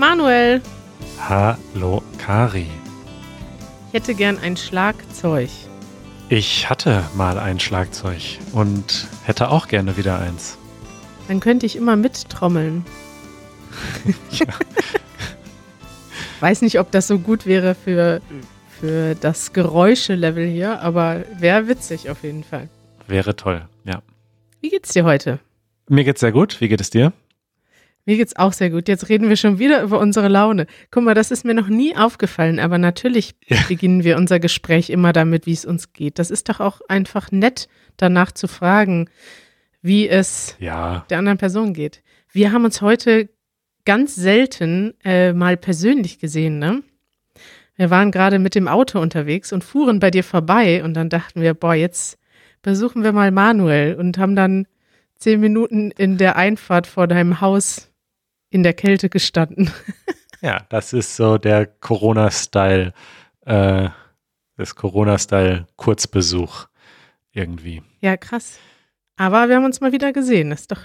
Manuel. Hallo, Kari. Ich hätte gern ein Schlagzeug. Ich hatte mal ein Schlagzeug und hätte auch gerne wieder eins. Dann könnte ich immer mittrommeln. ja. Weiß nicht, ob das so gut wäre für, für das Geräuschelevel hier, aber wäre witzig auf jeden Fall. Wäre toll, ja. Wie geht's dir heute? Mir geht's sehr gut. Wie geht es dir? Mir geht's auch sehr gut. Jetzt reden wir schon wieder über unsere Laune. Guck mal, das ist mir noch nie aufgefallen, aber natürlich ja. beginnen wir unser Gespräch immer damit, wie es uns geht. Das ist doch auch einfach nett, danach zu fragen, wie es ja. der anderen Person geht. Wir haben uns heute ganz selten äh, mal persönlich gesehen, ne? Wir waren gerade mit dem Auto unterwegs und fuhren bei dir vorbei und dann dachten wir, boah, jetzt besuchen wir mal Manuel und haben dann zehn Minuten in der Einfahrt vor deinem Haus in der Kälte gestanden. ja, das ist so der Corona-Style, äh, das Corona-Style Kurzbesuch irgendwie. Ja, krass. Aber wir haben uns mal wieder gesehen. Das ist doch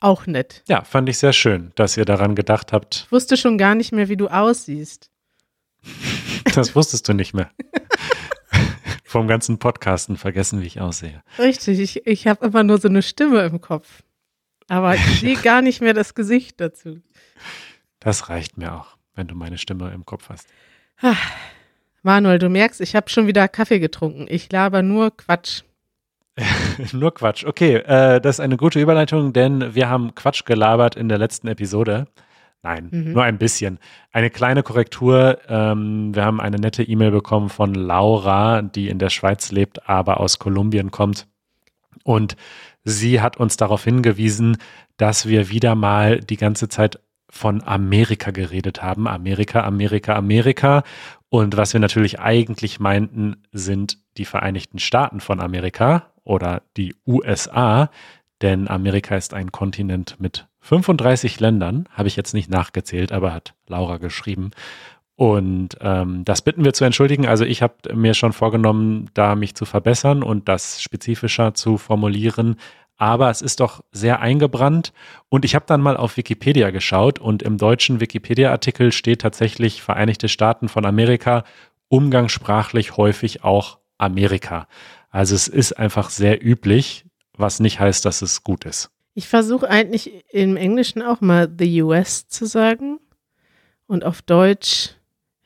auch nett. Ja, fand ich sehr schön, dass ihr daran gedacht habt. Ich wusste schon gar nicht mehr, wie du aussiehst. das wusstest du nicht mehr. Vom ganzen Podcasten vergessen, wie ich aussehe. Richtig, ich, ich habe immer nur so eine Stimme im Kopf. Aber ich sehe gar nicht mehr das Gesicht dazu. Das reicht mir auch, wenn du meine Stimme im Kopf hast. Manuel, du merkst, ich habe schon wieder Kaffee getrunken. Ich laber nur Quatsch. nur Quatsch. Okay, äh, das ist eine gute Überleitung, denn wir haben Quatsch gelabert in der letzten Episode. Nein, mhm. nur ein bisschen. Eine kleine Korrektur. Ähm, wir haben eine nette E-Mail bekommen von Laura, die in der Schweiz lebt, aber aus Kolumbien kommt. Und sie hat uns darauf hingewiesen, dass wir wieder mal die ganze Zeit von Amerika geredet haben. Amerika, Amerika, Amerika. Und was wir natürlich eigentlich meinten, sind die Vereinigten Staaten von Amerika oder die USA. Denn Amerika ist ein Kontinent mit 35 Ländern. Habe ich jetzt nicht nachgezählt, aber hat Laura geschrieben. Und ähm, das bitten wir zu entschuldigen. Also ich habe mir schon vorgenommen, da mich zu verbessern und das spezifischer zu formulieren. Aber es ist doch sehr eingebrannt. Und ich habe dann mal auf Wikipedia geschaut und im deutschen Wikipedia-Artikel steht tatsächlich Vereinigte Staaten von Amerika, umgangssprachlich häufig auch Amerika. Also es ist einfach sehr üblich, was nicht heißt, dass es gut ist. Ich versuche eigentlich im Englischen auch mal the US zu sagen und auf Deutsch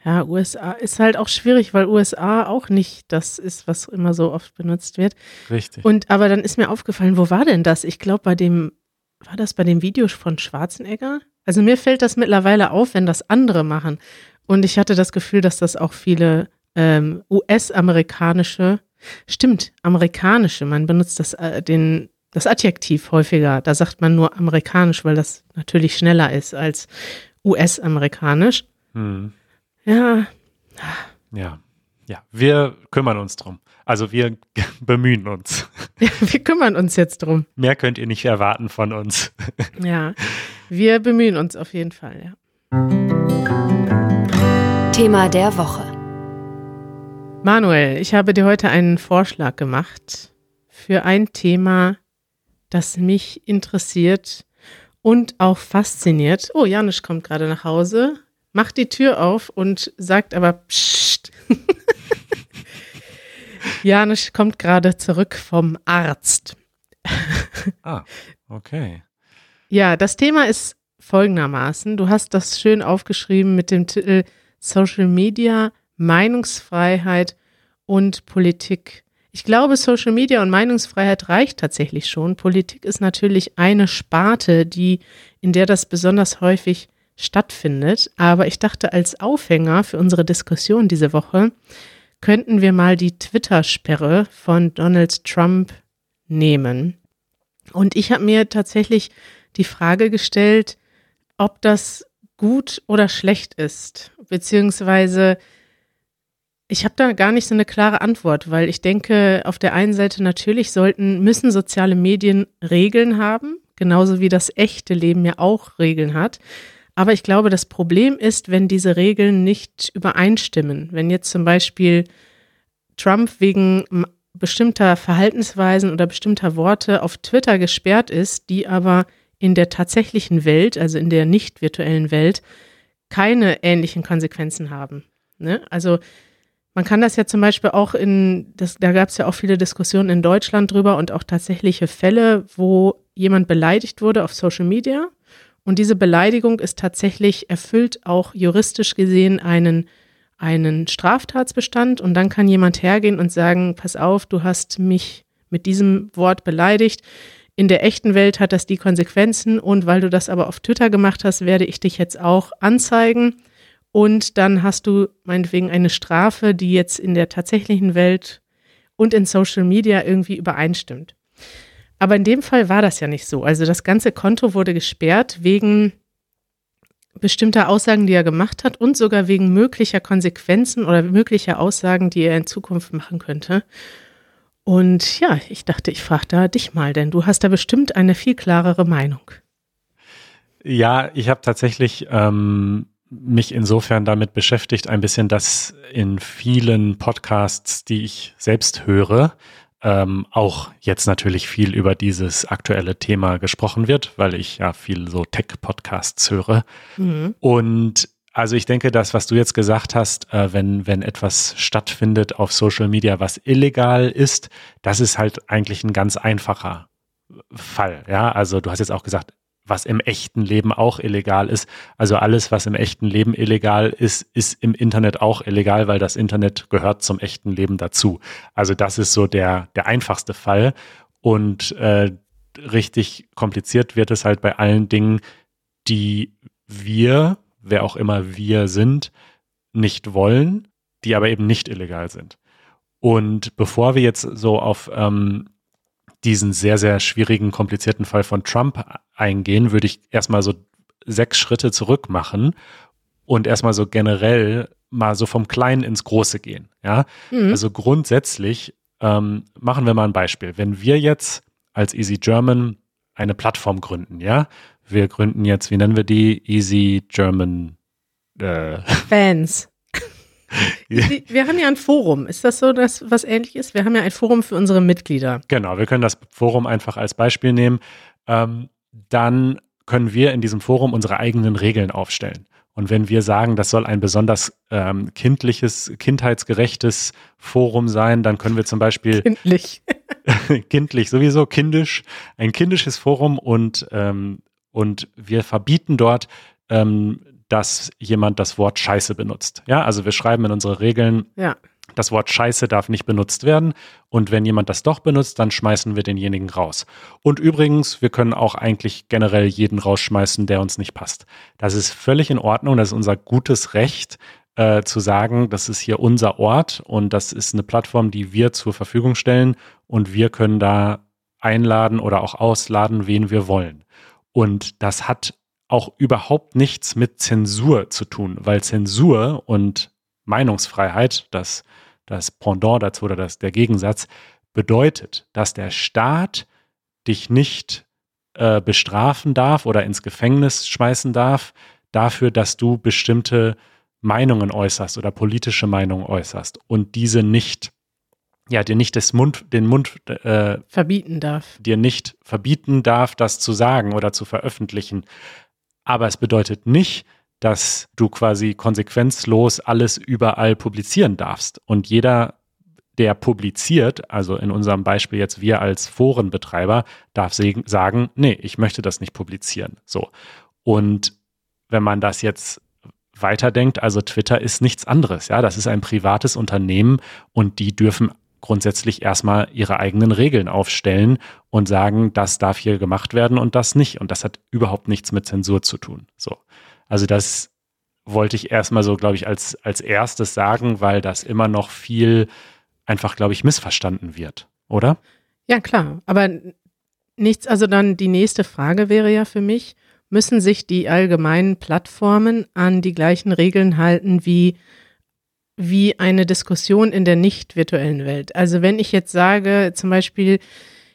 ja, USA ist halt auch schwierig, weil USA auch nicht das ist, was immer so oft benutzt wird. Richtig. Und aber dann ist mir aufgefallen, wo war denn das? Ich glaube, bei dem, war das bei dem Video von Schwarzenegger? Also mir fällt das mittlerweile auf, wenn das andere machen. Und ich hatte das Gefühl, dass das auch viele ähm, US-amerikanische, stimmt, amerikanische, man benutzt das, äh, den, das Adjektiv häufiger. Da sagt man nur amerikanisch, weil das natürlich schneller ist als US-amerikanisch. Hm. Ja. Ja. Ja, wir kümmern uns drum. Also wir bemühen uns. Ja, wir kümmern uns jetzt drum. Mehr könnt ihr nicht erwarten von uns. Ja, wir bemühen uns auf jeden Fall, ja. Thema der Woche. Manuel, ich habe dir heute einen Vorschlag gemacht für ein Thema, das mich interessiert und auch fasziniert. Oh, Janusz kommt gerade nach Hause macht die Tür auf und sagt aber Psst. Janusz kommt gerade zurück vom Arzt. ah, okay. Ja, das Thema ist folgendermaßen. Du hast das schön aufgeschrieben mit dem Titel Social Media, Meinungsfreiheit und Politik. Ich glaube, Social Media und Meinungsfreiheit reicht tatsächlich schon. Politik ist natürlich eine Sparte, die, in der das besonders häufig stattfindet. Aber ich dachte, als Aufhänger für unsere Diskussion diese Woche könnten wir mal die Twitter-Sperre von Donald Trump nehmen. Und ich habe mir tatsächlich die Frage gestellt, ob das gut oder schlecht ist, beziehungsweise ich habe da gar nicht so eine klare Antwort, weil ich denke, auf der einen Seite natürlich sollten, müssen soziale Medien Regeln haben, genauso wie das echte Leben ja auch Regeln hat. Aber ich glaube, das Problem ist, wenn diese Regeln nicht übereinstimmen. Wenn jetzt zum Beispiel Trump wegen bestimmter Verhaltensweisen oder bestimmter Worte auf Twitter gesperrt ist, die aber in der tatsächlichen Welt, also in der nicht virtuellen Welt, keine ähnlichen Konsequenzen haben. Ne? Also man kann das ja zum Beispiel auch in, das, da gab es ja auch viele Diskussionen in Deutschland drüber und auch tatsächliche Fälle, wo jemand beleidigt wurde auf Social Media. Und diese Beleidigung ist tatsächlich erfüllt auch juristisch gesehen einen, einen Straftatsbestand. Und dann kann jemand hergehen und sagen, pass auf, du hast mich mit diesem Wort beleidigt. In der echten Welt hat das die Konsequenzen und weil du das aber auf Twitter gemacht hast, werde ich dich jetzt auch anzeigen und dann hast du meinetwegen eine Strafe, die jetzt in der tatsächlichen Welt und in Social Media irgendwie übereinstimmt. Aber in dem Fall war das ja nicht so. Also das ganze Konto wurde gesperrt wegen bestimmter Aussagen, die er gemacht hat und sogar wegen möglicher Konsequenzen oder möglicher Aussagen, die er in Zukunft machen könnte. Und ja, ich dachte, ich frage da dich mal, denn du hast da bestimmt eine viel klarere Meinung. Ja, ich habe tatsächlich ähm, mich insofern damit beschäftigt, ein bisschen, dass in vielen Podcasts, die ich selbst höre, ähm, auch jetzt natürlich viel über dieses aktuelle Thema gesprochen wird, weil ich ja viel so Tech-Podcasts höre. Mhm. Und also ich denke, das, was du jetzt gesagt hast, äh, wenn, wenn etwas stattfindet auf Social Media, was illegal ist, das ist halt eigentlich ein ganz einfacher Fall. Ja, also du hast jetzt auch gesagt, was im echten Leben auch illegal ist. Also alles, was im echten Leben illegal ist, ist im Internet auch illegal, weil das Internet gehört zum echten Leben dazu. Also das ist so der, der einfachste Fall. Und äh, richtig kompliziert wird es halt bei allen Dingen, die wir, wer auch immer wir sind, nicht wollen, die aber eben nicht illegal sind. Und bevor wir jetzt so auf ähm, diesen sehr, sehr schwierigen, komplizierten Fall von Trump eingehen, würde ich erstmal so sechs Schritte zurück machen und erstmal so generell mal so vom Kleinen ins Große gehen. Ja, mhm. also grundsätzlich ähm, machen wir mal ein Beispiel. Wenn wir jetzt als Easy German eine Plattform gründen, ja, wir gründen jetzt, wie nennen wir die? Easy German äh, Fans. Wir haben ja ein Forum. Ist das so, dass was ähnliches? Wir haben ja ein Forum für unsere Mitglieder. Genau, wir können das Forum einfach als Beispiel nehmen. Ähm, dann können wir in diesem Forum unsere eigenen Regeln aufstellen. Und wenn wir sagen, das soll ein besonders ähm, kindliches, kindheitsgerechtes Forum sein, dann können wir zum Beispiel kindlich, kindlich sowieso kindisch, ein kindisches Forum und ähm, und wir verbieten dort ähm, dass jemand das Wort Scheiße benutzt. Ja, also wir schreiben in unsere Regeln, ja. das Wort Scheiße darf nicht benutzt werden. Und wenn jemand das doch benutzt, dann schmeißen wir denjenigen raus. Und übrigens, wir können auch eigentlich generell jeden rausschmeißen, der uns nicht passt. Das ist völlig in Ordnung. Das ist unser gutes Recht, äh, zu sagen, das ist hier unser Ort und das ist eine Plattform, die wir zur Verfügung stellen und wir können da einladen oder auch ausladen, wen wir wollen. Und das hat auch überhaupt nichts mit Zensur zu tun, weil Zensur und Meinungsfreiheit, das, das Pendant dazu oder das, der Gegensatz, bedeutet, dass der Staat dich nicht äh, bestrafen darf oder ins Gefängnis schmeißen darf dafür, dass du bestimmte Meinungen äußerst oder politische Meinungen äußerst und diese nicht, ja, dir nicht das Mund, den Mund äh, verbieten darf. Dir nicht verbieten darf, das zu sagen oder zu veröffentlichen, aber es bedeutet nicht, dass du quasi konsequenzlos alles überall publizieren darfst. Und jeder, der publiziert, also in unserem Beispiel jetzt wir als Forenbetreiber, darf sagen, nee, ich möchte das nicht publizieren. So. Und wenn man das jetzt weiterdenkt, also Twitter ist nichts anderes, ja, das ist ein privates Unternehmen und die dürfen grundsätzlich erstmal ihre eigenen Regeln aufstellen und sagen, das darf hier gemacht werden und das nicht. Und das hat überhaupt nichts mit Zensur zu tun. So. Also das wollte ich erstmal so, glaube ich, als, als erstes sagen, weil das immer noch viel einfach, glaube ich, missverstanden wird, oder? Ja, klar. Aber nichts, also dann die nächste Frage wäre ja für mich, müssen sich die allgemeinen Plattformen an die gleichen Regeln halten wie wie eine Diskussion in der nicht virtuellen Welt. Also wenn ich jetzt sage, zum Beispiel,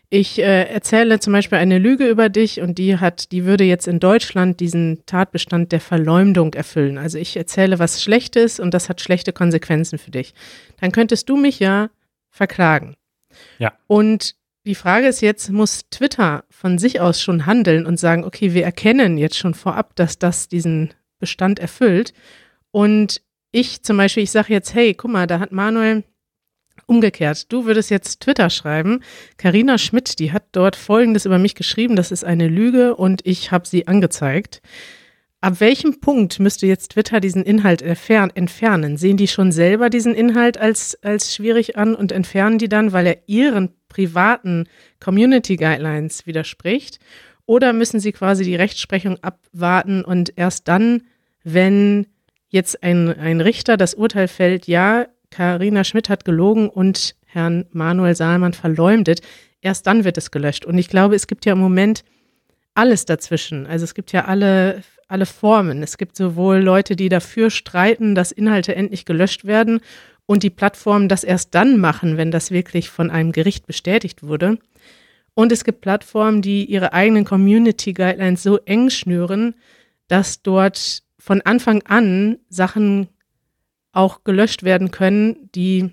ich äh, erzähle zum Beispiel eine Lüge über dich und die hat, die würde jetzt in Deutschland diesen Tatbestand der Verleumdung erfüllen. Also ich erzähle was Schlechtes und das hat schlechte Konsequenzen für dich. Dann könntest du mich ja verklagen. Ja. Und die Frage ist jetzt, muss Twitter von sich aus schon handeln und sagen, okay, wir erkennen jetzt schon vorab, dass das diesen Bestand erfüllt. Und ich zum Beispiel, ich sage jetzt, hey, guck mal, da hat Manuel umgekehrt. Du würdest jetzt Twitter schreiben. Karina Schmidt, die hat dort Folgendes über mich geschrieben, das ist eine Lüge und ich habe sie angezeigt. Ab welchem Punkt müsste jetzt Twitter diesen Inhalt entfernen? Sehen die schon selber diesen Inhalt als, als schwierig an und entfernen die dann, weil er ihren privaten Community Guidelines widerspricht? Oder müssen sie quasi die Rechtsprechung abwarten und erst dann, wenn jetzt ein, ein Richter das Urteil fällt, ja, Karina Schmidt hat gelogen und Herrn Manuel Saalmann verleumdet, erst dann wird es gelöscht. Und ich glaube, es gibt ja im Moment alles dazwischen. Also es gibt ja alle, alle Formen. Es gibt sowohl Leute, die dafür streiten, dass Inhalte endlich gelöscht werden und die Plattformen das erst dann machen, wenn das wirklich von einem Gericht bestätigt wurde. Und es gibt Plattformen, die ihre eigenen Community Guidelines so eng schnüren, dass dort von Anfang an Sachen auch gelöscht werden können, die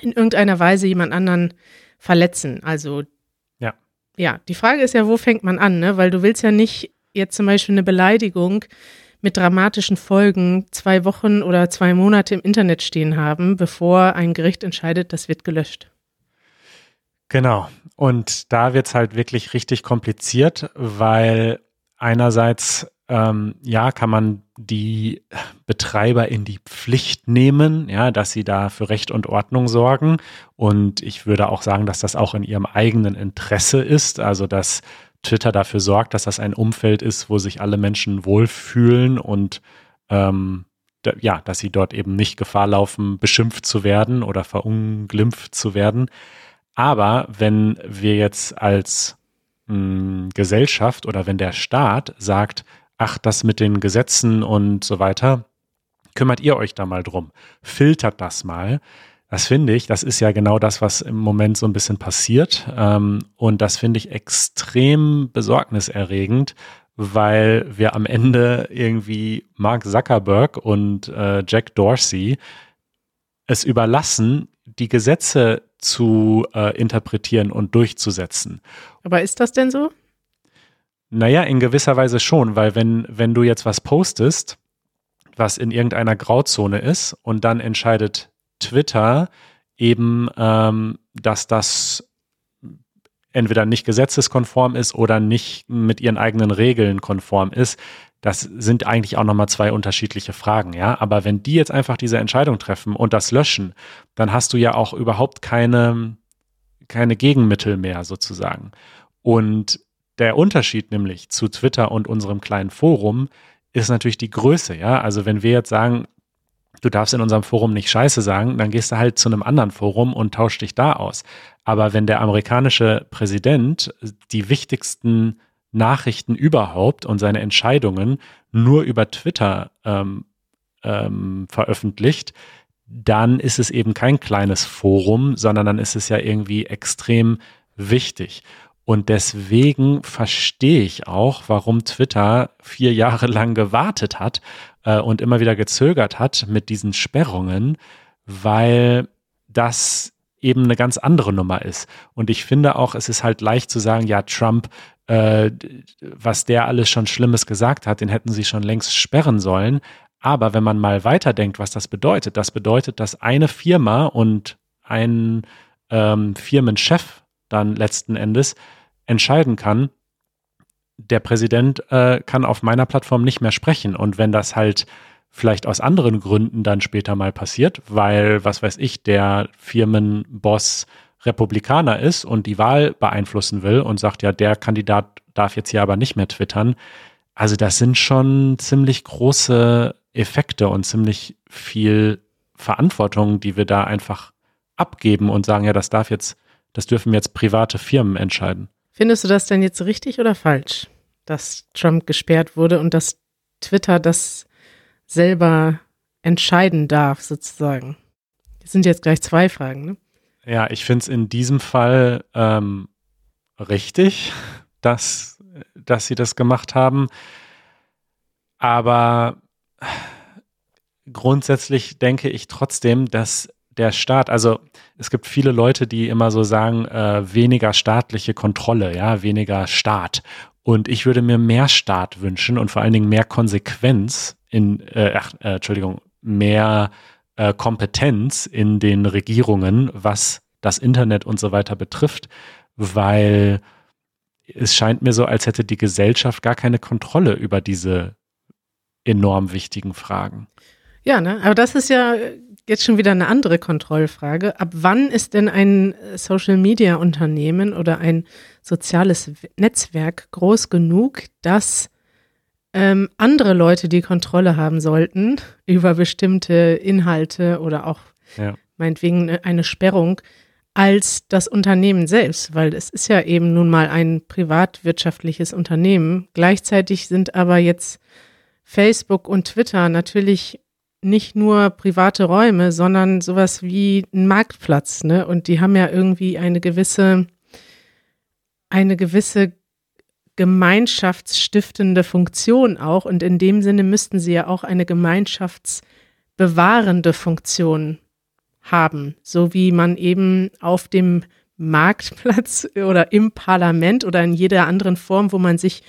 in irgendeiner Weise jemand anderen verletzen. Also ja, ja. Die Frage ist ja, wo fängt man an? Ne? Weil du willst ja nicht jetzt zum Beispiel eine Beleidigung mit dramatischen Folgen zwei Wochen oder zwei Monate im Internet stehen haben, bevor ein Gericht entscheidet, das wird gelöscht. Genau. Und da wird es halt wirklich richtig kompliziert, weil einerseits ähm, ja, kann man die Betreiber in die Pflicht nehmen, ja, dass sie da für Recht und Ordnung sorgen. Und ich würde auch sagen, dass das auch in ihrem eigenen Interesse ist, also dass Twitter dafür sorgt, dass das ein Umfeld ist, wo sich alle Menschen wohlfühlen und ähm, ja, dass sie dort eben nicht Gefahr laufen, beschimpft zu werden oder verunglimpft zu werden. Aber wenn wir jetzt als mh, hm, Gesellschaft oder wenn der Staat sagt, ach, das mit den Gesetzen und so weiter, kümmert ihr euch da mal drum. Filtert das mal. Das finde ich, das ist ja genau das, was im Moment so ein bisschen passiert. Ähm, und das finde ich extrem besorgniserregend, weil wir am Ende irgendwie Mark Zuckerberg und äh, Jack Dorsey es überlassen, die Gesetze zu äh, interpretieren und durchzusetzen. Aber ist das denn so? Naja, in gewisser Weise schon, weil wenn, wenn du jetzt was postest, was in irgendeiner Grauzone ist und dann entscheidet Twitter eben, ähm, dass das entweder nicht gesetzeskonform ist oder nicht mit ihren eigenen Regeln konform ist, das sind eigentlich auch nochmal zwei unterschiedliche Fragen, ja. Aber wenn die jetzt einfach diese Entscheidung treffen und das löschen, dann hast du ja auch überhaupt keine, keine Gegenmittel mehr sozusagen. Und der Unterschied nämlich zu Twitter und unserem kleinen Forum ist natürlich die Größe, ja. Also wenn wir jetzt sagen, du darfst in unserem Forum nicht Scheiße sagen, dann gehst du halt zu einem anderen Forum und tauschst dich da aus. Aber wenn der amerikanische Präsident die wichtigsten Nachrichten überhaupt und seine Entscheidungen nur über Twitter ähm, ähm, veröffentlicht, dann ist es eben kein kleines Forum, sondern dann ist es ja irgendwie extrem wichtig. Und deswegen verstehe ich auch, warum Twitter vier Jahre lang gewartet hat äh, und immer wieder gezögert hat mit diesen Sperrungen, weil das eben eine ganz andere Nummer ist. Und ich finde auch, es ist halt leicht zu sagen, ja, Trump, äh, was der alles schon Schlimmes gesagt hat, den hätten sie schon längst sperren sollen. Aber wenn man mal weiterdenkt, was das bedeutet, das bedeutet, dass eine Firma und ein ähm, Firmenchef dann letzten Endes entscheiden kann, der Präsident äh, kann auf meiner Plattform nicht mehr sprechen. Und wenn das halt vielleicht aus anderen Gründen dann später mal passiert, weil, was weiß ich, der Firmenboss Republikaner ist und die Wahl beeinflussen will und sagt, ja, der Kandidat darf jetzt hier aber nicht mehr twittern. Also das sind schon ziemlich große Effekte und ziemlich viel Verantwortung, die wir da einfach abgeben und sagen, ja, das darf jetzt, das dürfen jetzt private Firmen entscheiden. Findest du das denn jetzt richtig oder falsch, dass Trump gesperrt wurde und dass Twitter das selber entscheiden darf, sozusagen? Das sind jetzt gleich zwei Fragen, ne? Ja, ich finde es in diesem Fall ähm, richtig, dass, dass sie das gemacht haben. Aber grundsätzlich denke ich trotzdem, dass der Staat, also es gibt viele Leute, die immer so sagen, äh, weniger staatliche Kontrolle, ja, weniger Staat. Und ich würde mir mehr Staat wünschen und vor allen Dingen mehr Konsequenz in, äh, ach, äh, Entschuldigung, mehr äh, Kompetenz in den Regierungen, was das Internet und so weiter betrifft, weil es scheint mir so, als hätte die Gesellschaft gar keine Kontrolle über diese enorm wichtigen Fragen. Ja, ne? aber das ist ja jetzt schon wieder eine andere Kontrollfrage. Ab wann ist denn ein Social-Media-Unternehmen oder ein soziales Netzwerk groß genug, dass ähm, andere Leute die Kontrolle haben sollten über bestimmte Inhalte oder auch ja. meinetwegen eine Sperrung als das Unternehmen selbst, weil es ist ja eben nun mal ein privatwirtschaftliches Unternehmen. Gleichzeitig sind aber jetzt Facebook und Twitter natürlich nicht nur private Räume, sondern sowas wie ein Marktplatz, ne? Und die haben ja irgendwie eine gewisse, eine gewisse gemeinschaftsstiftende Funktion auch. Und in dem Sinne müssten sie ja auch eine gemeinschaftsbewahrende Funktion haben, so wie man eben auf dem Marktplatz oder im Parlament oder in jeder anderen Form, wo man sich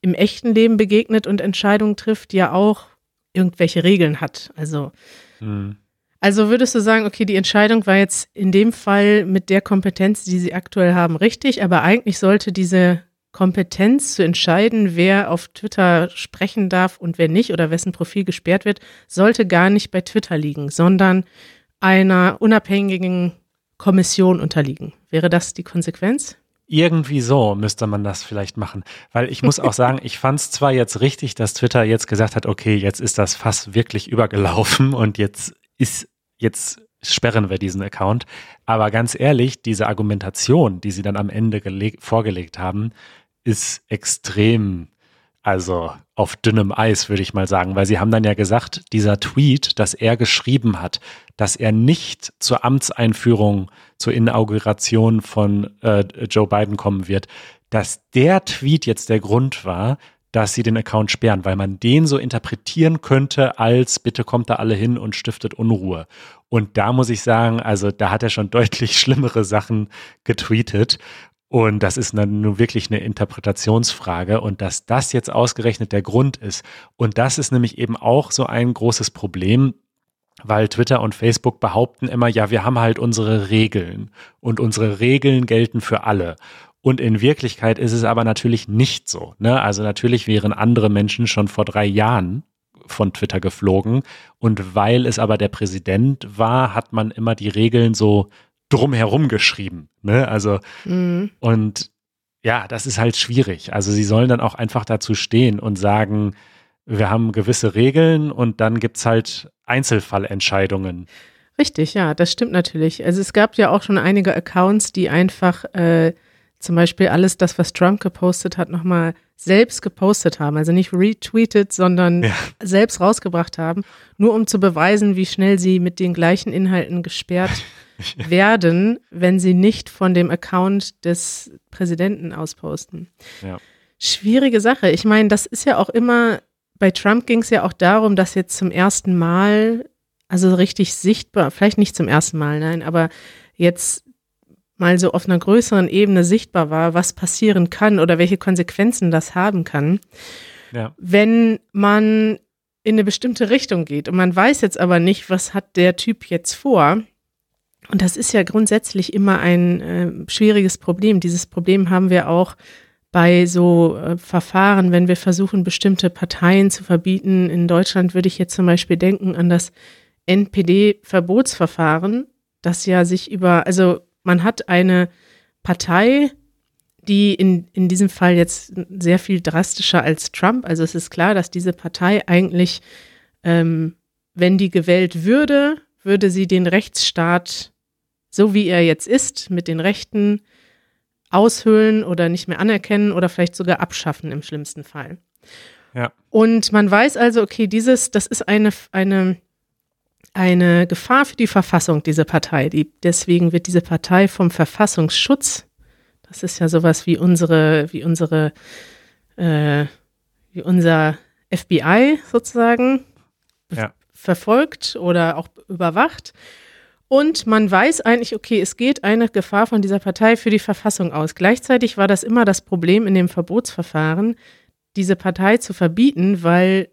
im echten Leben begegnet und Entscheidungen trifft, ja auch irgendwelche Regeln hat. Also, mhm. also würdest du sagen, okay, die Entscheidung war jetzt in dem Fall mit der Kompetenz, die sie aktuell haben, richtig, aber eigentlich sollte diese Kompetenz zu entscheiden, wer auf Twitter sprechen darf und wer nicht oder wessen Profil gesperrt wird, sollte gar nicht bei Twitter liegen, sondern einer unabhängigen Kommission unterliegen. Wäre das die Konsequenz? Irgendwie so müsste man das vielleicht machen. Weil ich muss auch sagen, ich fand es zwar jetzt richtig, dass Twitter jetzt gesagt hat, okay, jetzt ist das Fass wirklich übergelaufen und jetzt ist, jetzt sperren wir diesen Account. Aber ganz ehrlich, diese Argumentation, die sie dann am Ende vorgelegt haben, ist extrem also auf dünnem Eis, würde ich mal sagen, weil sie haben dann ja gesagt, dieser Tweet, dass er geschrieben hat, dass er nicht zur Amtseinführung, zur Inauguration von äh, Joe Biden kommen wird, dass der Tweet jetzt der Grund war, dass sie den Account sperren, weil man den so interpretieren könnte als bitte kommt da alle hin und stiftet Unruhe. Und da muss ich sagen, also da hat er schon deutlich schlimmere Sachen getweetet. Und das ist nur wirklich eine Interpretationsfrage und dass das jetzt ausgerechnet der Grund ist. Und das ist nämlich eben auch so ein großes Problem, weil Twitter und Facebook behaupten immer, ja, wir haben halt unsere Regeln und unsere Regeln gelten für alle. Und in Wirklichkeit ist es aber natürlich nicht so. Ne? Also natürlich wären andere Menschen schon vor drei Jahren von Twitter geflogen. Und weil es aber der Präsident war, hat man immer die Regeln so drumherum geschrieben. Ne? Also, mhm. und ja, das ist halt schwierig. Also sie sollen dann auch einfach dazu stehen und sagen, wir haben gewisse Regeln und dann gibt es halt Einzelfallentscheidungen. Richtig, ja, das stimmt natürlich. Also es gab ja auch schon einige Accounts, die einfach äh, zum Beispiel alles das, was Trump gepostet hat, nochmal selbst gepostet haben. Also nicht retweetet, sondern ja. selbst rausgebracht haben, nur um zu beweisen, wie schnell sie mit den gleichen Inhalten gesperrt werden, wenn sie nicht von dem Account des Präsidenten ausposten. Ja. Schwierige Sache. Ich meine, das ist ja auch immer, bei Trump ging es ja auch darum, dass jetzt zum ersten Mal, also richtig sichtbar, vielleicht nicht zum ersten Mal, nein, aber jetzt mal so auf einer größeren Ebene sichtbar war, was passieren kann oder welche Konsequenzen das haben kann. Ja. Wenn man in eine bestimmte Richtung geht und man weiß jetzt aber nicht, was hat der Typ jetzt vor, und das ist ja grundsätzlich immer ein äh, schwieriges Problem. Dieses Problem haben wir auch bei so äh, Verfahren, wenn wir versuchen, bestimmte Parteien zu verbieten. In Deutschland würde ich jetzt zum Beispiel denken an das NPD-Verbotsverfahren, das ja sich über, also man hat eine Partei, die in, in diesem Fall jetzt sehr viel drastischer als Trump. Also es ist klar, dass diese Partei eigentlich, ähm, wenn die gewählt würde, würde sie den Rechtsstaat so wie er jetzt ist, mit den Rechten aushöhlen oder nicht mehr anerkennen oder vielleicht sogar abschaffen im schlimmsten Fall. Ja. Und man weiß also, okay, dieses, das ist eine, eine, eine Gefahr für die Verfassung, diese Partei. Die, deswegen wird diese Partei vom Verfassungsschutz, das ist ja sowas wie unsere, wie unsere, äh, wie unser FBI sozusagen, ja. verfolgt oder auch überwacht. Und man weiß eigentlich, okay, es geht eine Gefahr von dieser Partei für die Verfassung aus. Gleichzeitig war das immer das Problem in dem Verbotsverfahren, diese Partei zu verbieten, weil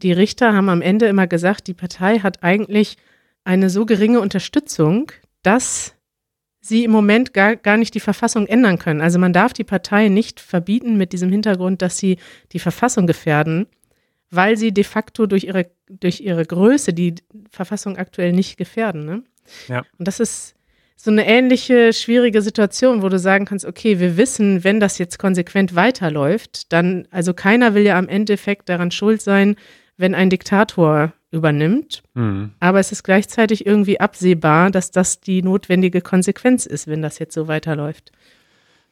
die Richter haben am Ende immer gesagt, die Partei hat eigentlich eine so geringe Unterstützung, dass sie im Moment gar, gar nicht die Verfassung ändern können. Also man darf die Partei nicht verbieten mit diesem Hintergrund, dass sie die Verfassung gefährden, weil sie de facto durch ihre, durch ihre Größe die Verfassung aktuell nicht gefährden. Ne? Ja. Und das ist so eine ähnliche schwierige Situation, wo du sagen kannst, okay, wir wissen, wenn das jetzt konsequent weiterläuft, dann, also keiner will ja am Endeffekt daran schuld sein, wenn ein Diktator übernimmt. Mhm. Aber es ist gleichzeitig irgendwie absehbar, dass das die notwendige Konsequenz ist, wenn das jetzt so weiterläuft.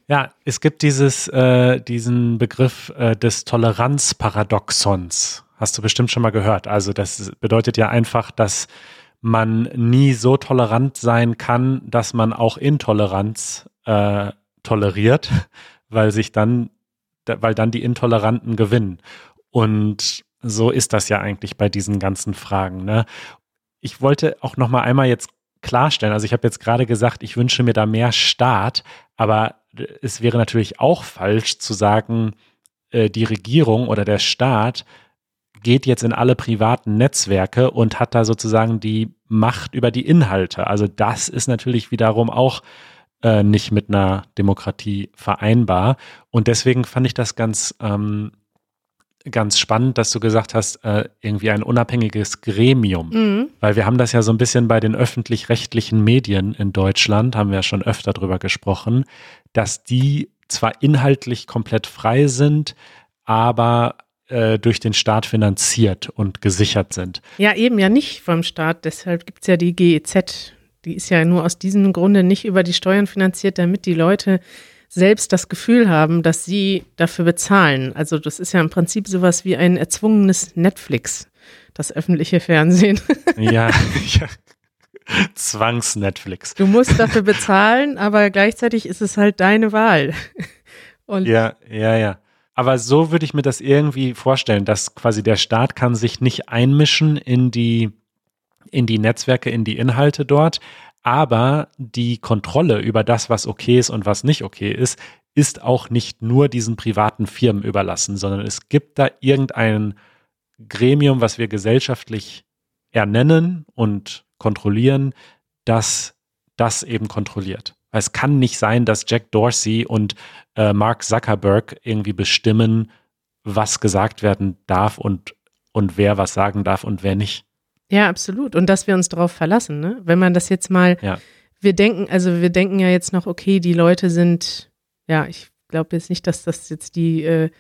Ja, es gibt dieses, äh, diesen Begriff äh, des Toleranzparadoxons. Hast du bestimmt schon mal gehört. Also das bedeutet ja einfach, dass man nie so tolerant sein kann, dass man auch Intoleranz äh, toleriert, weil sich dann, weil dann die Intoleranten gewinnen. Und so ist das ja eigentlich bei diesen ganzen Fragen. Ne? Ich wollte auch noch mal einmal jetzt klarstellen. Also ich habe jetzt gerade gesagt, ich wünsche mir da mehr Staat, aber es wäre natürlich auch falsch zu sagen, äh, die Regierung oder der Staat geht jetzt in alle privaten Netzwerke und hat da sozusagen die Macht über die Inhalte. Also das ist natürlich wiederum auch äh, nicht mit einer Demokratie vereinbar. Und deswegen fand ich das ganz ähm, ganz spannend, dass du gesagt hast, äh, irgendwie ein unabhängiges Gremium. Mhm. Weil wir haben das ja so ein bisschen bei den öffentlich-rechtlichen Medien in Deutschland, haben wir ja schon öfter drüber gesprochen, dass die zwar inhaltlich komplett frei sind, aber äh, durch den Staat finanziert und gesichert sind. Ja, eben ja nicht vom Staat. Deshalb gibt es ja die GEZ. Die ist ja nur aus diesem Grunde nicht über die Steuern finanziert, damit die Leute selbst das Gefühl haben, dass sie dafür bezahlen. Also das ist ja im Prinzip sowas wie ein erzwungenes Netflix, das öffentliche Fernsehen. Ja, ja. Zwangs-Netflix. Du musst dafür bezahlen, aber gleichzeitig ist es halt deine Wahl. Und ja, ja, ja. Aber so würde ich mir das irgendwie vorstellen, dass quasi der Staat kann sich nicht einmischen in die, in die Netzwerke, in die Inhalte dort, aber die Kontrolle über das, was okay ist und was nicht okay ist, ist auch nicht nur diesen privaten Firmen überlassen, sondern es gibt da irgendein Gremium, was wir gesellschaftlich ernennen und kontrollieren, das das eben kontrolliert. Es kann nicht sein, dass Jack Dorsey und äh, Mark Zuckerberg irgendwie bestimmen, was gesagt werden darf und, und wer was sagen darf und wer nicht. Ja, absolut. Und dass wir uns darauf verlassen, ne? Wenn man das jetzt mal, ja. wir denken, also wir denken ja jetzt noch, okay, die Leute sind, ja, ich glaube jetzt nicht, dass das jetzt die, äh,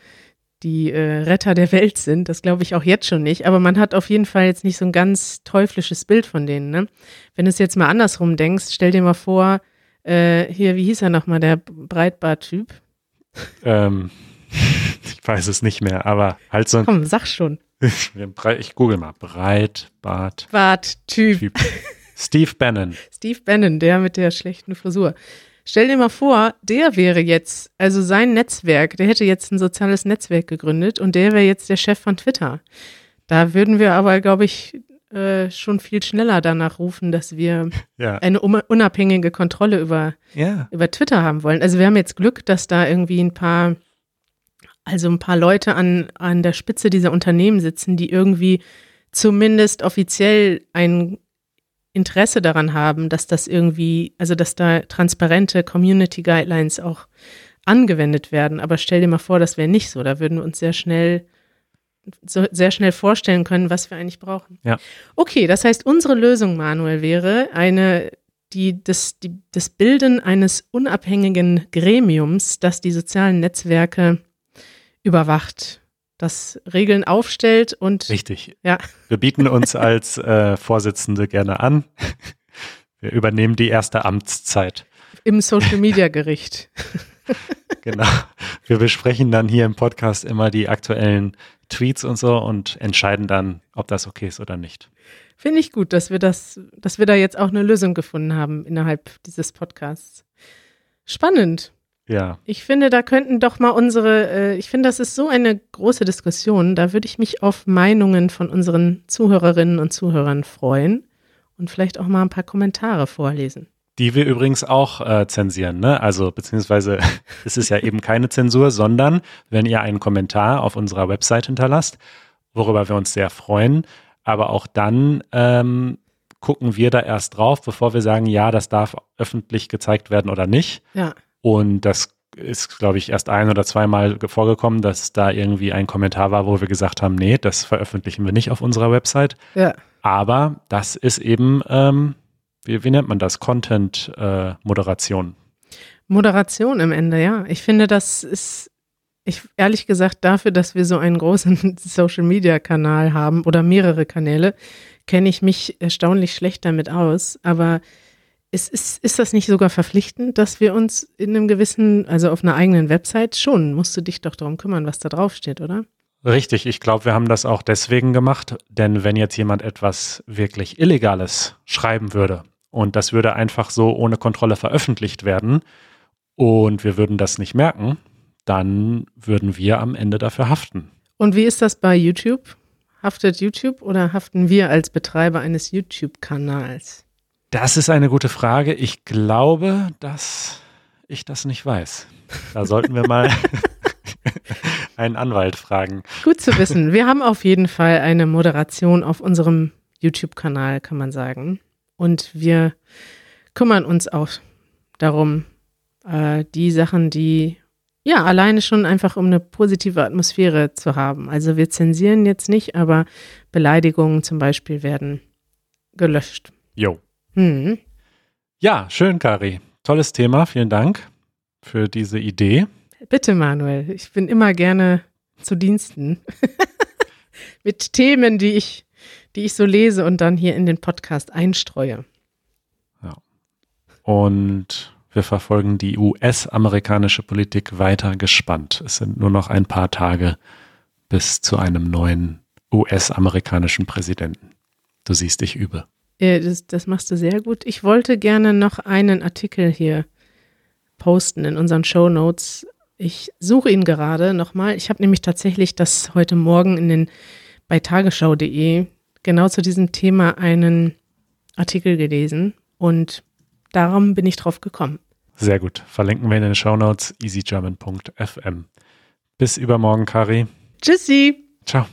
die äh, Retter der Welt sind. Das glaube ich auch jetzt schon nicht. Aber man hat auf jeden Fall jetzt nicht so ein ganz teuflisches Bild von denen. Ne? Wenn du es jetzt mal andersrum denkst, stell dir mal vor, äh, hier, wie hieß er nochmal, der Breitbart-Typ? Ähm, ich weiß es nicht mehr, aber halt so ein. Komm, sag schon. Ich google mal. Breitbart. Bart-Typ. Typ. Steve Bannon. Steve Bannon, der mit der schlechten Frisur. Stell dir mal vor, der wäre jetzt, also sein Netzwerk, der hätte jetzt ein soziales Netzwerk gegründet und der wäre jetzt der Chef von Twitter. Da würden wir aber, glaube ich, äh, schon viel schneller danach rufen, dass wir ja. eine unabhängige Kontrolle über, ja. über Twitter haben wollen. Also wir haben jetzt Glück, dass da irgendwie ein paar also ein paar Leute an, an der Spitze dieser Unternehmen sitzen, die irgendwie zumindest offiziell ein Interesse daran haben, dass das irgendwie, also dass da transparente Community Guidelines auch angewendet werden. Aber stell dir mal vor, das wäre nicht so. Da würden wir uns sehr schnell so sehr schnell vorstellen können, was wir eigentlich brauchen. Ja. Okay, das heißt, unsere Lösung, Manuel, wäre eine, die, das, die, das Bilden eines unabhängigen Gremiums, das die sozialen Netzwerke überwacht, das Regeln aufstellt und. Richtig. Ja. Wir bieten uns als äh, Vorsitzende gerne an. Wir übernehmen die erste Amtszeit. Im Social Media Gericht. genau. Wir besprechen dann hier im Podcast immer die aktuellen Tweets und so und entscheiden dann, ob das okay ist oder nicht. Finde ich gut, dass wir das, dass wir da jetzt auch eine Lösung gefunden haben innerhalb dieses Podcasts. Spannend. Ja. Ich finde, da könnten doch mal unsere, äh, ich finde, das ist so eine große Diskussion. Da würde ich mich auf Meinungen von unseren Zuhörerinnen und Zuhörern freuen. und vielleicht auch mal ein paar Kommentare vorlesen. Die wir übrigens auch äh, zensieren, ne? Also beziehungsweise es ist ja eben keine Zensur, sondern wenn ihr einen Kommentar auf unserer Website hinterlasst, worüber wir uns sehr freuen, aber auch dann ähm, gucken wir da erst drauf, bevor wir sagen, ja, das darf öffentlich gezeigt werden oder nicht. Ja. Und das ist, glaube ich, erst ein oder zweimal vorgekommen, dass da irgendwie ein Kommentar war, wo wir gesagt haben, nee, das veröffentlichen wir nicht auf unserer Website. Ja. Aber das ist eben, ähm, wie, wie, nennt man das? Content-Moderation. Äh, Moderation im Ende, ja. Ich finde, das ist, ich ehrlich gesagt, dafür, dass wir so einen großen Social-Media-Kanal haben oder mehrere Kanäle, kenne ich mich erstaunlich schlecht damit aus. Aber ist, ist, ist das nicht sogar verpflichtend, dass wir uns in einem gewissen, also auf einer eigenen Website schon, musst du dich doch darum kümmern, was da drauf steht, oder? Richtig, ich glaube, wir haben das auch deswegen gemacht, denn wenn jetzt jemand etwas wirklich Illegales schreiben würde und das würde einfach so ohne Kontrolle veröffentlicht werden und wir würden das nicht merken, dann würden wir am Ende dafür haften. Und wie ist das bei YouTube? Haftet YouTube oder haften wir als Betreiber eines YouTube-Kanals? Das ist eine gute Frage. Ich glaube, dass ich das nicht weiß. Da sollten wir mal einen Anwalt fragen. Gut zu wissen. Wir haben auf jeden Fall eine Moderation auf unserem YouTube-Kanal, kann man sagen. Und wir kümmern uns auch darum, äh, die Sachen, die ja alleine schon einfach um eine positive Atmosphäre zu haben. Also wir zensieren jetzt nicht, aber Beleidigungen zum Beispiel werden gelöscht. Jo. Mhm. Ja, schön, Kari. Tolles Thema. Vielen Dank für diese Idee. Bitte, Manuel. Ich bin immer gerne zu Diensten. Mit Themen, die ich, die ich so lese und dann hier in den Podcast einstreue. Ja. Und wir verfolgen die US-amerikanische Politik weiter gespannt. Es sind nur noch ein paar Tage bis zu einem neuen US-amerikanischen Präsidenten. Du siehst, ich übe. Äh, das, das machst du sehr gut. Ich wollte gerne noch einen Artikel hier posten in unseren Show Notes. Ich suche ihn gerade nochmal. Ich habe nämlich tatsächlich das heute Morgen in den bei tagesschau.de genau zu diesem Thema einen Artikel gelesen und darum bin ich drauf gekommen. Sehr gut. Verlinken wir in den Show Notes easygerman.fm. Bis übermorgen, Kari. Tschüssi. Ciao.